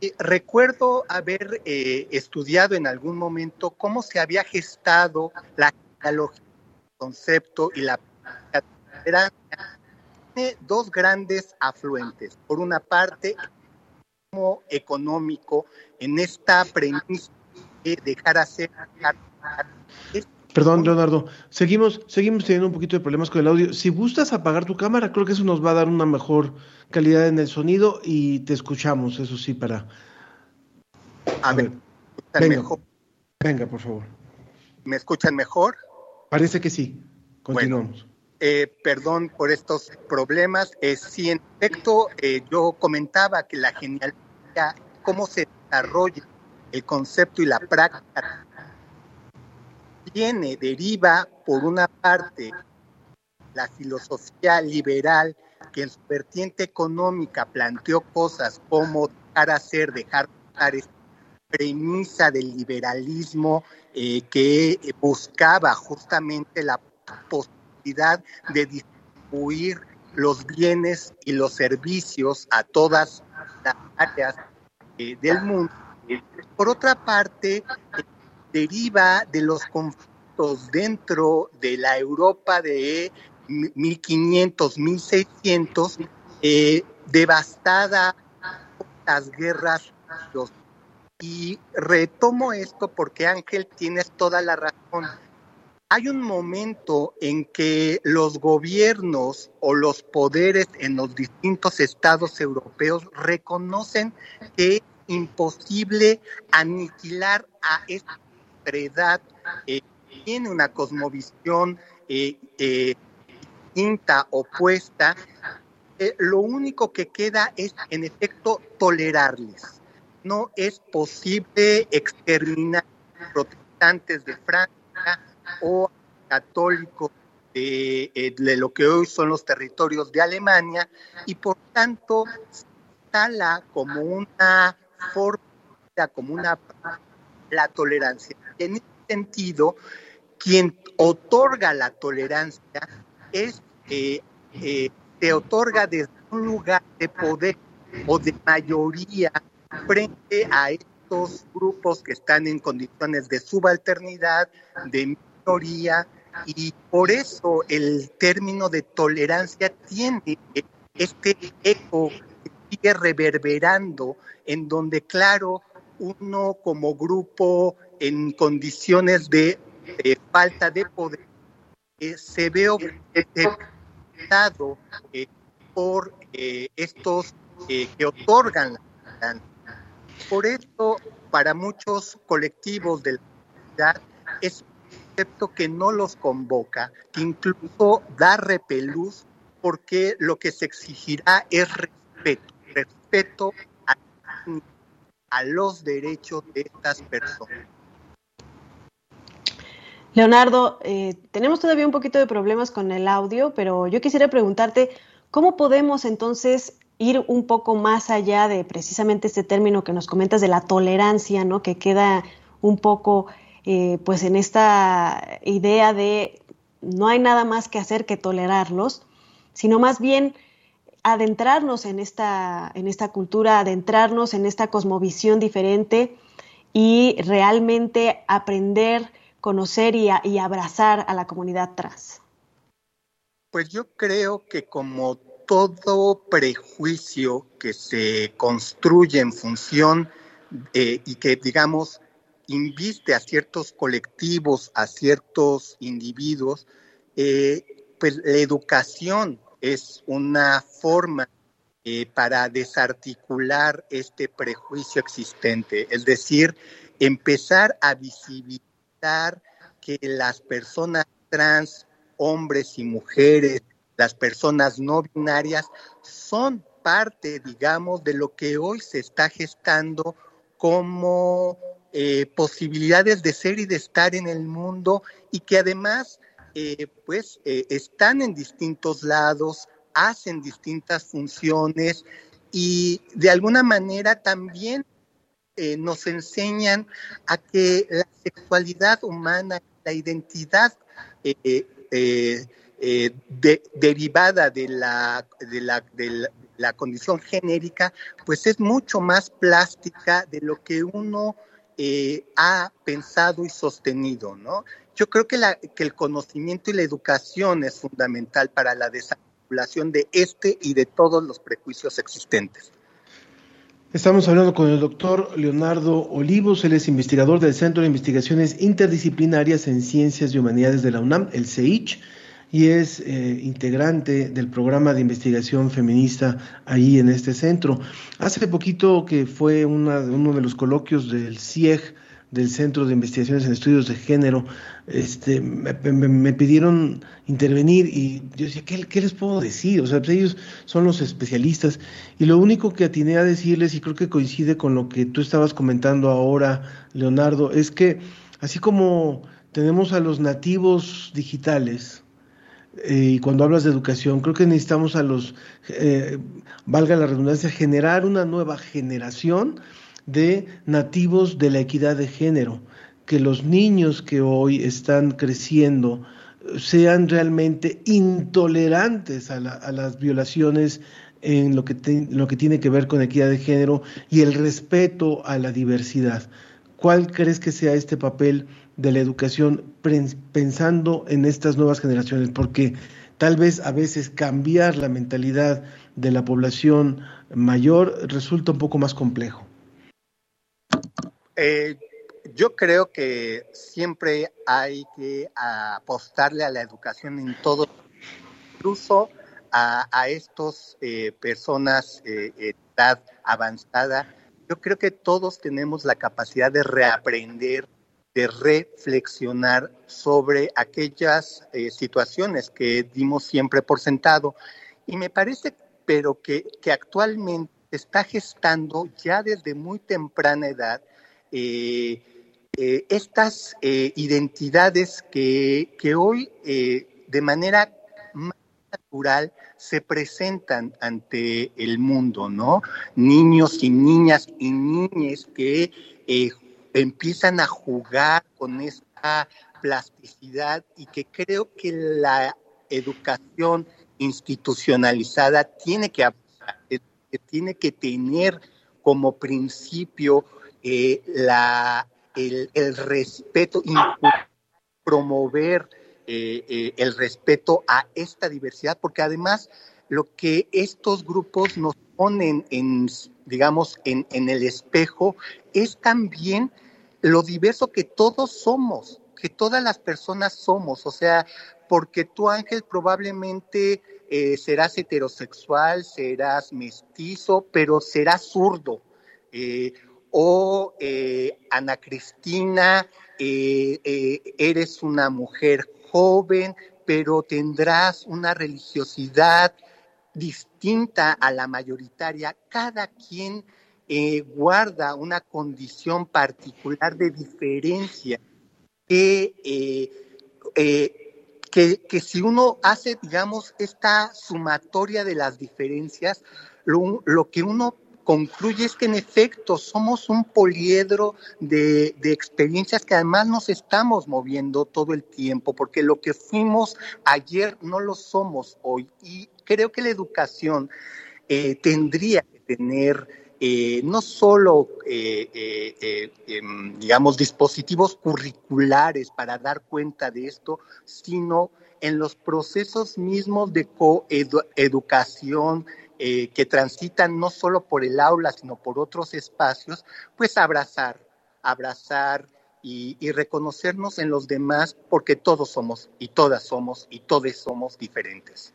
Y recuerdo haber eh, estudiado en algún momento cómo se había gestado la genealogía concepto y la tiene dos grandes afluentes. Por una parte, económico en esta premisa de dejar hacer Perdón, Leonardo. Seguimos, seguimos teniendo un poquito de problemas con el audio. Si gustas apagar tu cámara, creo que eso nos va a dar una mejor calidad en el sonido y te escuchamos, eso sí, para. A, ver, venga, mejor? venga, por favor. ¿Me escuchan mejor? Parece que sí. Continuamos. eh, perdón por estos problemas. Eh, si en efecto eh, yo comentaba que la genialidad, cómo se desarrolla el concepto y la práctica viene, deriva por una parte la filosofía liberal que en su vertiente económica planteó cosas como dejar hacer, dejar pasar, esta premisa del liberalismo eh, que buscaba justamente la posibilidad de distribuir los bienes y los servicios a todas las áreas eh, del mundo. Por otra parte, deriva de los conflictos dentro de la Europa de 1500, 1600, eh, devastada por las guerras. Y retomo esto porque Ángel tienes toda la razón. Hay un momento en que los gobiernos o los poderes en los distintos estados europeos reconocen que es imposible aniquilar a esta edad eh, tiene una cosmovisión eh, eh, distinta, opuesta, lo único que queda es, en efecto, tolerarles. No es posible exterminar protestantes de Francia o católicos de, de, lo que hoy son los territorios de Alemania y por tanto se instala como una forma, como una la tolerancia. En ese sentido, quien otorga la tolerancia es, eh, eh, se otorga desde un lugar de poder o de mayoría frente a estos grupos que están en condiciones de subalternidad, de minoría, y por eso el término de tolerancia tiene este eco que sigue reverberando, en donde, claro, uno como grupo en condiciones de, falta de poder eh, se ve obligado eh, por eh, estos que otorgan la Por eso, para muchos colectivos de la sociedad, es un concepto que no los convoca, que incluso da repelús, porque lo que se exigirá es respeto, respeto a los derechos de estas personas. Leonardo, eh, tenemos todavía un poquito de problemas con el audio, pero yo quisiera preguntarte, ¿cómo podemos entonces ir un poco más allá de precisamente este término que nos comentas de la tolerancia, ¿no? Que queda un poco, eh, pues, en esta idea de no hay nada más que hacer que tolerarlos, sino más bien adentrarnos en esta, en esta cultura, adentrarnos en esta cosmovisión diferente y realmente aprender, conocer y, abrazar a la comunidad trans? Pues yo creo que como todo prejuicio que se construye en función y que, digamos, inviste a ciertos colectivos, a ciertos individuos, eh, pues la educación es una forma eh, para desarticular este prejuicio existente, es decir, empezar a visibilizar que las personas trans, hombres y mujeres, las personas no binarias, son parte, digamos, de lo que hoy se está gestando como eh, posibilidades de ser y de estar en el mundo y que además eh, pues eh, están en distintos lados, hacen distintas funciones y de alguna manera también nos enseñan a que la sexualidad humana, la identidad derivada de la, de la, de la condición genérica, pues es mucho más plástica de lo que uno eh, ha pensado y sostenido, ¿no? Yo creo que, la, que el conocimiento y la educación es fundamental para la desarticulación de este y de todos los prejuicios existentes. Estamos hablando con el doctor Leonardo Olivos, él es investigador del Centro de Investigaciones Interdisciplinarias en Ciencias y Humanidades de la UNAM, el CEICH, y es eh, integrante del programa de investigación feminista ahí en este centro. Hace poquito que fue una, uno de los coloquios del CIEG, del Centro de Investigaciones en Estudios de Género, este, me, pidieron intervenir y yo decía, ¿qué, ¿qué, les puedo decir? O sea, pues ellos son los especialistas y lo único que atiné a decirles, y creo que coincide con lo que tú estabas comentando ahora, Leonardo, es que así como tenemos a los nativos digitales, eh, y cuando hablas de educación, creo que necesitamos a los, eh, valga la redundancia, generar una nueva generación de nativos de la equidad de género, que los niños que hoy están creciendo sean realmente intolerantes a, las violaciones en lo que, lo que tiene que ver con equidad de género y el respeto a la diversidad. ¿Cuál crees que sea este papel de la educación pensando en estas nuevas generaciones, porque tal vez a veces cambiar la mentalidad de la población mayor resulta un poco más complejo. Eh, yo creo que siempre hay que apostarle a la educación en todo, incluso a, a estos eh, personas eh, edad avanzada. Yo creo que todos tenemos la capacidad de reaprender de reflexionar sobre aquellas eh, situaciones que dimos siempre por sentado. Y me parece, pero que, que actualmente está gestando ya desde muy temprana edad eh, eh, estas identidades que, que hoy de manera más natural se presentan ante el mundo, ¿no? Niños y niñas y niñas que empiezan a jugar con esta plasticidad y que creo que la educación institucionalizada tiene que, tiene que tener como principio eh, la, el, respeto y promover eh, eh, el respeto a esta diversidad, porque además lo que estos grupos nos ponen en, digamos, en, el espejo es también lo diverso que todos somos, que todas las personas somos, o sea, porque tú Ángel probablemente eh, serás heterosexual, serás mestizo, pero serás zurdo. O eh, Ana Cristina, eres una mujer joven, pero tendrás una religiosidad distinta a la mayoritaria. Cada quien eh, guarda una condición particular de diferencia que, eh, eh, que, que, si uno hace, digamos, esta sumatoria de las diferencias, lo, lo, que uno concluye es que en efecto somos un poliedro de, de experiencias que además nos estamos moviendo todo el tiempo, porque lo que fuimos ayer no lo somos hoy. Y creo que la educación eh, tendría que tener eh, no solo, eh, em, digamos, dispositivos curriculares para dar cuenta de esto, sino en los procesos mismos de coeducación que transitan no solo por el aula, sino por otros espacios, pues abrazar, abrazar y, y, reconocernos en los demás porque todos somos y todas somos y todos somos diferentes.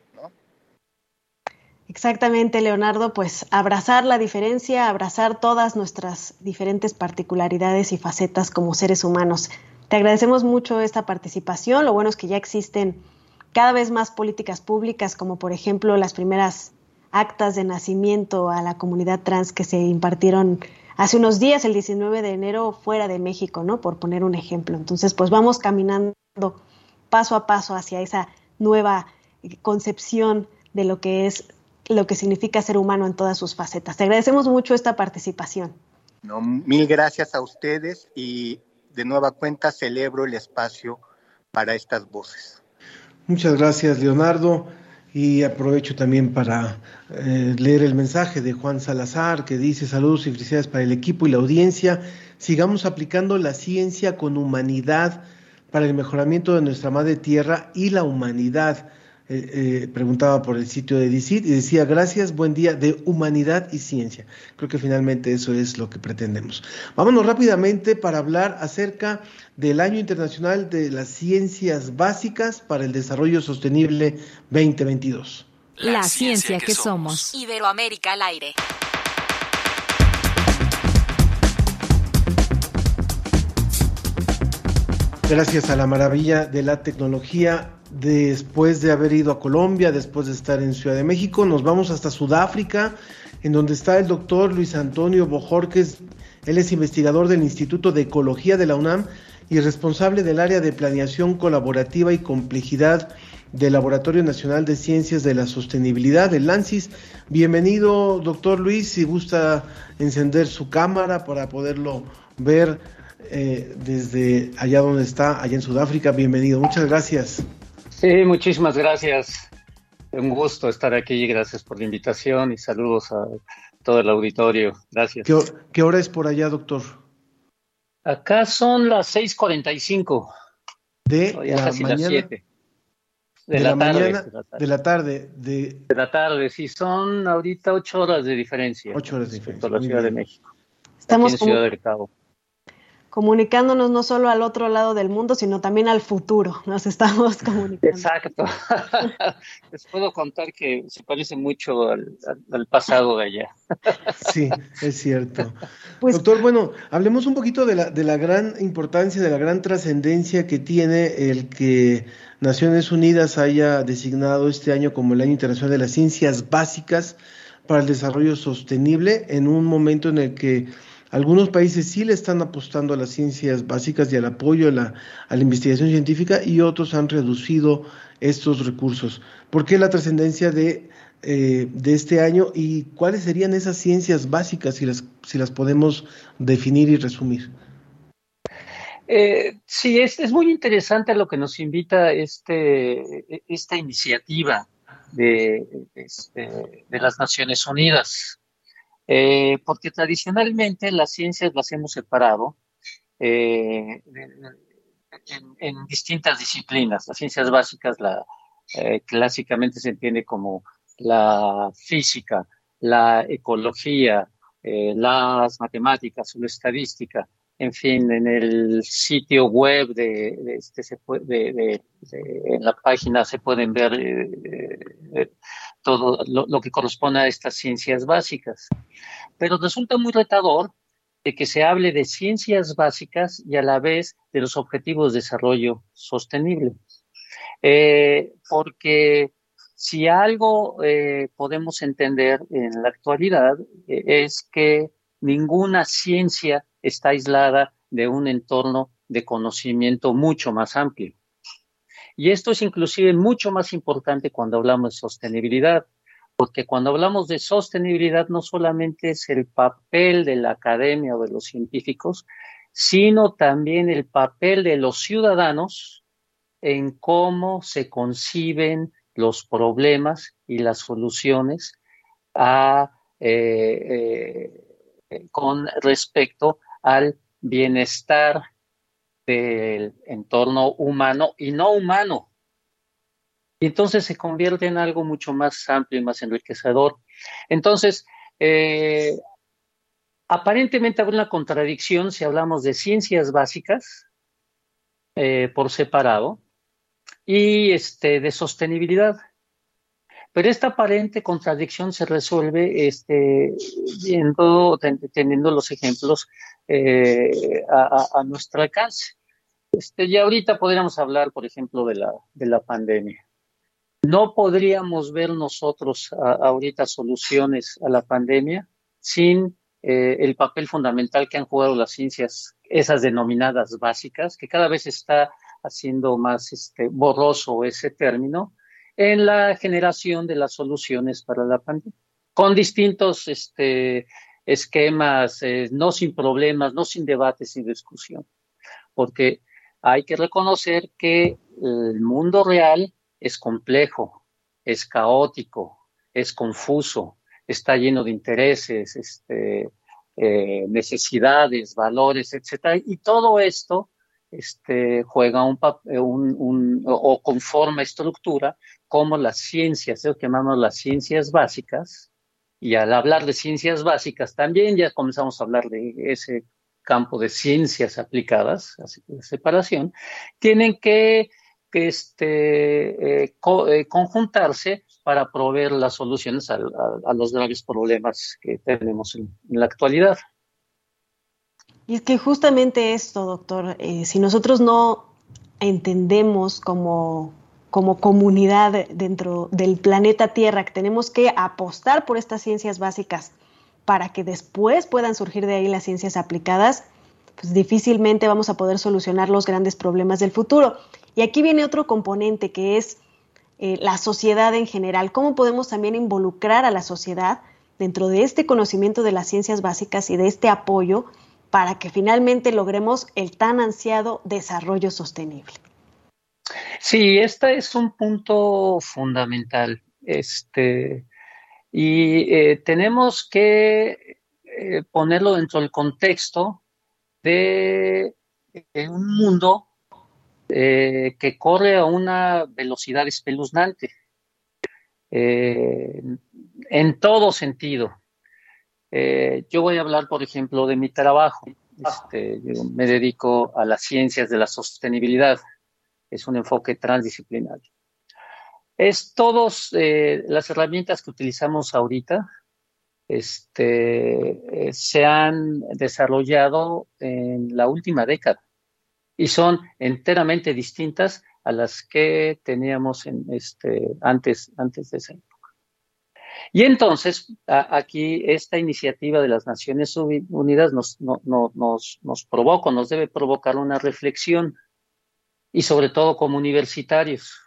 Exactamente, Leonardo, pues abrazar la diferencia, abrazar todas nuestras diferentes particularidades y facetas como seres humanos. Te agradecemos mucho esta participación. Lo bueno es que ya existen cada vez más políticas públicas, como por ejemplo las primeras actas de nacimiento a la comunidad trans que se impartieron hace unos días, el 19 de enero, fuera de México, ¿no? Por poner un ejemplo. Entonces, pues vamos caminando paso a paso hacia esa nueva concepción de lo que es lo que significa ser humano en todas sus facetas. Te agradecemos mucho esta participación. No, mil gracias a ustedes y de nueva cuenta celebro el espacio para estas voces. Muchas gracias, Leonardo. Y aprovecho también para eh, leer el mensaje de Juan Salazar que dice saludos y felicidades para el equipo y la audiencia. Sigamos aplicando la ciencia con humanidad para el mejoramiento de nuestra madre tierra y la humanidad. Eh, eh, preguntaba por el sitio de DICIT y decía gracias, buen día de humanidad y ciencia. Creo que finalmente eso es lo que pretendemos. Vámonos rápidamente para hablar acerca del Año Internacional de las Ciencias Básicas para el Desarrollo Sostenible 2022. La, ciencia, que, somos. Iberoamérica al aire. Gracias a la maravilla de la tecnología, después de haber ido a Colombia, después de estar en Ciudad de México, nos vamos hasta Sudáfrica, en donde está el doctor Luis Antonio Bojorques. Él es investigador del Instituto de Ecología de la UNAM y responsable del área de planeación colaborativa y complejidad del Laboratorio Nacional de Ciencias de la Sostenibilidad, el LANCIS. Bienvenido, doctor Luis, si gusta encender su cámara para poderlo ver eh, desde allá donde está, allá en Sudáfrica. Bienvenido, muchas gracias. Sí, muchísimas gracias. Un gusto estar aquí, gracias por la invitación y saludos a todo el auditorio. Gracias. ¿Qué, qué hora es por allá, doctor? Acá son las 6:45. De la mañana. Las 7. De, la, mañana, de la tarde. De... de la tarde, sí, son ahorita ocho horas de diferencia. Ocho horas de diferencia. Por la Ciudad de México. Estamos en Ciudad del Cabo comunicándonos no solo al otro lado del mundo, sino también al futuro. Nos estamos comunicando. Exacto. Les puedo contar que se parece mucho al, al, pasado de allá. sí, es cierto. Pues, Doctor, bueno, hablemos un poquito de la, de la gran importancia, de la gran trascendencia que tiene el que Naciones Unidas haya designado este año como el Año Internacional de las Ciencias Básicas para el Desarrollo Sostenible en un momento en el que algunos países sí le están apostando a las ciencias básicas y al apoyo a la, investigación científica y otros han reducido estos recursos. ¿Por qué la trascendencia de, eh, este año y cuáles serían esas ciencias básicas si las, podemos definir y resumir? Eh, sí, es, muy interesante lo que nos invita este, esta iniciativa este, de las Naciones Unidas. Eh, porque tradicionalmente las ciencias las hemos separado eh, en, distintas disciplinas. Las ciencias básicas, la, eh, clásicamente se entiende como la física, la ecología, eh, las matemáticas o la estadística. En fin, en el sitio web de, de este se puede, de, en la página se pueden ver eh, todo lo, que corresponde a estas ciencias básicas. Pero resulta muy retador de que se hable de ciencias básicas y a la vez de los objetivos de desarrollo sostenible. Eh, porque si algo eh, podemos entender en la actualidad eh, es que ninguna ciencia está aislada de un entorno de conocimiento mucho más amplio. Y esto es inclusive mucho más importante cuando hablamos de sostenibilidad, porque cuando hablamos de sostenibilidad no solamente es el papel de la academia o de los científicos, sino también el papel de los ciudadanos en cómo se conciben los problemas y las soluciones a, con respecto al bienestar del entorno humano y no humano. Y entonces se convierte en algo mucho más amplio y más enriquecedor. Entonces, eh, aparentemente habrá una contradicción si hablamos de ciencias básicas eh, por separado y este, de sostenibilidad. Pero esta aparente contradicción se resuelve este, viendo, teniendo los ejemplos eh, a, nuestro alcance. Este, y ahorita podríamos hablar, por ejemplo, de la, de la pandemia. No podríamos ver nosotros ahorita soluciones a la pandemia sin eh, el papel fundamental que han jugado las ciencias, esas denominadas básicas, que cada vez está haciendo más este, borroso ese término, en la generación de las soluciones para la pandemia, con distintos este, esquemas, eh, no sin problemas, no sin debates, sin discusión, porque hay que reconocer que el mundo real es complejo, es caótico, es confuso, está lleno de intereses, este, eh, necesidades, valores, etcétera, y todo esto este, juega un, un, un, o conforma estructura como las ciencias, lo que llamamos las ciencias básicas, y al hablar de ciencias básicas también ya comenzamos a hablar de ese campo de ciencias aplicadas, así de separación, tienen que, que este, eh, eh, conjuntarse para proveer las soluciones a, los graves problemas que tenemos en la actualidad. Y es que justamente esto, doctor, eh, si nosotros no entendemos como, como comunidad dentro del planeta Tierra que tenemos que apostar por estas ciencias básicas para que después puedan surgir de ahí las ciencias aplicadas, pues difícilmente vamos a poder solucionar los grandes problemas del futuro. Y aquí viene otro componente que es eh, la sociedad en general. ¿Cómo podemos también involucrar a la sociedad dentro de este conocimiento de las ciencias básicas y de este apoyo para que finalmente logremos el tan ansiado desarrollo sostenible. Sí, este es un punto fundamental. Este, y eh, tenemos que eh, ponerlo dentro del contexto de, un mundo eh, que corre a una velocidad espeluznante en todo sentido. Eh, yo voy a hablar, por ejemplo, de mi trabajo. Este, yo me dedico a las ciencias de la sostenibilidad. Es un enfoque transdisciplinario. Es todas eh, las herramientas que utilizamos ahorita este, eh, se han desarrollado en la última década y son enteramente distintas a las que teníamos en este, antes, antes de esa y entonces, aquí esta iniciativa de las Naciones Unidas nos, nos, nos provoca, nos debe provocar una reflexión, y sobre todo como universitarios.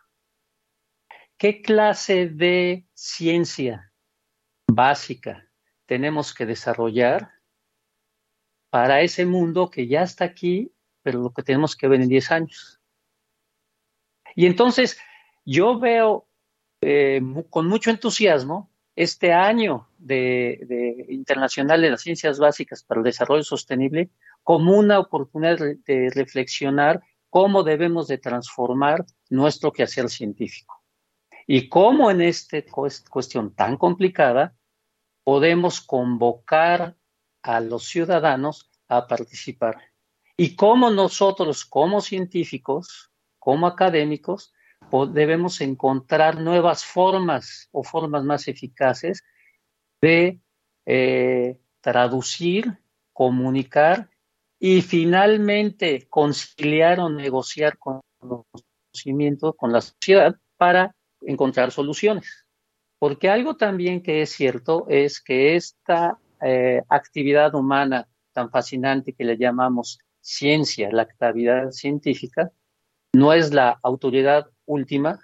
¿Qué clase de ciencia básica tenemos que desarrollar para ese mundo que ya está aquí, pero lo que tenemos que ver en 10 años? Y entonces, yo veo eh, con mucho entusiasmo este año de, internacional de las ciencias básicas para el desarrollo sostenible como una oportunidad de reflexionar cómo debemos de transformar nuestro quehacer científico. Y cómo en esta cuestión tan complicada podemos convocar a los ciudadanos a participar. Y cómo nosotros como científicos, como académicos, debemos encontrar nuevas formas o formas más eficaces de eh, traducir, comunicar y finalmente conciliar o negociar con los conocimientos con la sociedad para encontrar soluciones. Porque algo también que es cierto es que esta eh, actividad humana tan fascinante que le llamamos ciencia, la actividad científica, no es la autoridad última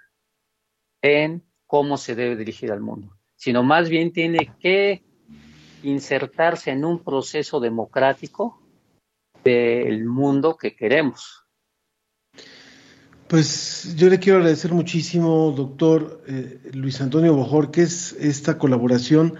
en cómo se debe dirigir al mundo, sino más bien tiene que insertarse en un proceso democrático del mundo que queremos. Pues yo le quiero agradecer muchísimo, doctor eh, Luis Antonio Bojorques, esta colaboración.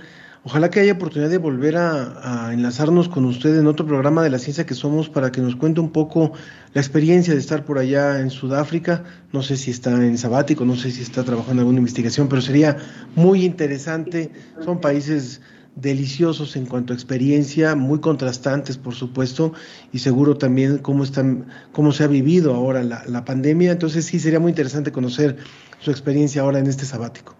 Ojalá que haya oportunidad de volver a, enlazarnos con usted en otro programa de la ciencia que somos para que nos cuente un poco la experiencia de estar por allá en Sudáfrica. No sé si está en sabático, no sé si está trabajando en alguna investigación, pero sería muy interesante. Son países deliciosos en cuanto a experiencia, muy contrastantes, por supuesto, y seguro también cómo, están, cómo se ha vivido ahora la, la pandemia. Entonces sí, sería muy interesante conocer su experiencia ahora en este sabático.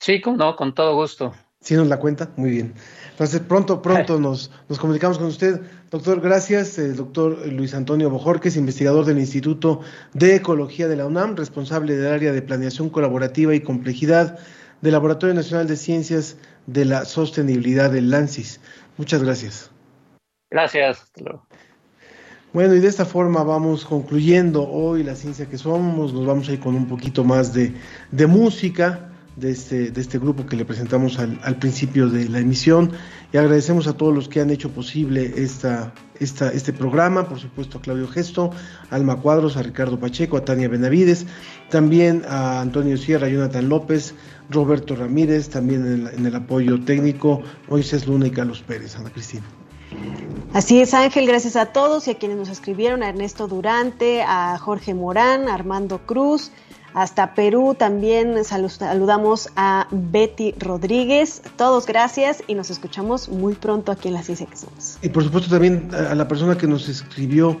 Sí, no, con todo gusto. ¿Sí nos la cuenta? Muy bien. Entonces, pronto, pronto nos, nos comunicamos con usted. Doctor, gracias. El doctor Luis Antonio Bojorques, investigador del Instituto de Ecología de la UNAM, responsable del área de planeación colaborativa y complejidad del Laboratorio Nacional de Ciencias de la Sostenibilidad del LANCIS. Muchas gracias. Gracias. Hasta luego. Bueno, y de esta forma vamos concluyendo hoy la ciencia que somos. Nos vamos a ir con un poquito más de, de música de este, de este grupo que le presentamos al, al, principio de la emisión y agradecemos a todos los que han hecho posible esta, este programa, por supuesto a Claudio Gesto, Alma Cuadros, a Ricardo Pacheco, a Tania Benavides, también a Antonio Sierra, Jonathan López, Roberto Ramírez, también en el, en el apoyo técnico, Moisés Luna y Carlos Pérez, Ana Cristina. Así es, Ángel, gracias a todos y a quienes nos escribieron, a Ernesto Durante, a Jorge Morán, a Armando Cruz, hasta Perú también saludamos a Betty Rodríguez. Todos gracias y nos escuchamos muy pronto aquí en La Ciencia que Somos. Y por supuesto también a la persona que nos escribió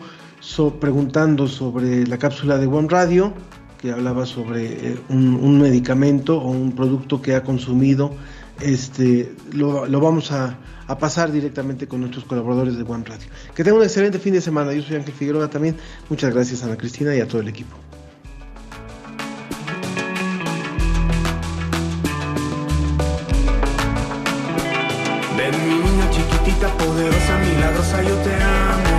preguntando sobre la cápsula de One Radio, que hablaba sobre eh, un, medicamento o un producto que ha consumido. Este, lo, vamos a, a, pasar directamente con nuestros colaboradores de One Radio. Que tengan un excelente fin de semana. Yo soy Ángel Figueroa también. Muchas gracias Ana Cristina y a todo el equipo. Milagrosa, yo te amo.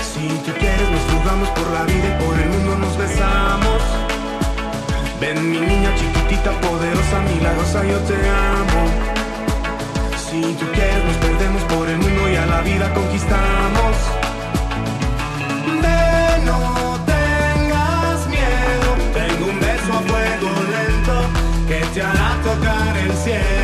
Si tú quieres, nos jugamos por la vida y por el mundo nos besamos. Ven mi niña chiquitita, poderosa, milagrosa, yo te amo. Si tú quieres, nos perdemos por el mundo y a la vida conquistamos. Ven, no tengas miedo, tengo un beso a fuego lento que te hará tocar el cielo.